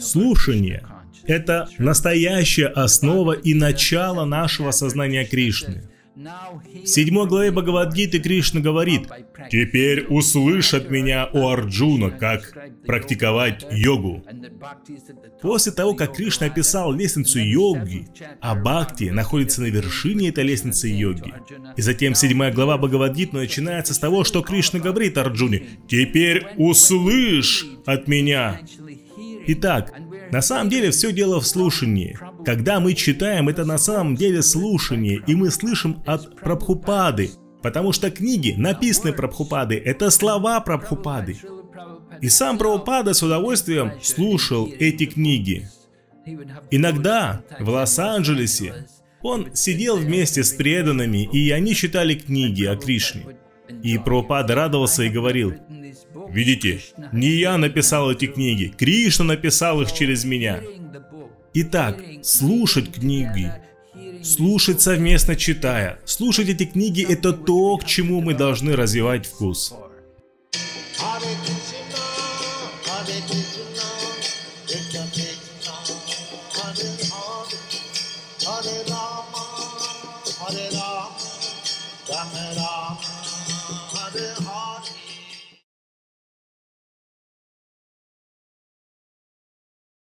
Слушание это настоящая основа и начало нашего сознания Кришны. В седьмой главе Бхагавадгиты Кришна говорит, «Теперь услышь от меня, о Арджуна, как практиковать йогу». После того, как Кришна описал лестницу йоги, а Бхакти находится на вершине этой лестницы йоги. И затем седьмая глава Бхагавадгиты начинается с того, что Кришна говорит Арджуне, «Теперь услышь от меня». Итак, на самом деле все дело в слушании. Когда мы читаем, это на самом деле слушание, и мы слышим от Прабхупады. Потому что книги, написанные Прабхупады, это слова Прабхупады. И сам Прабхупада с удовольствием слушал эти книги. Иногда в Лос-Анджелесе он сидел вместе с преданными, и они читали книги о Кришне. И Прабхупада радовался и говорил. «Видите, не я написал эти книги, Кришна написал их через меня». Итак, слушать книги, слушать совместно читая, слушать эти книги – это то, к чему мы должны развивать вкус. Hare Rama, Hare Rama, Hare Hare.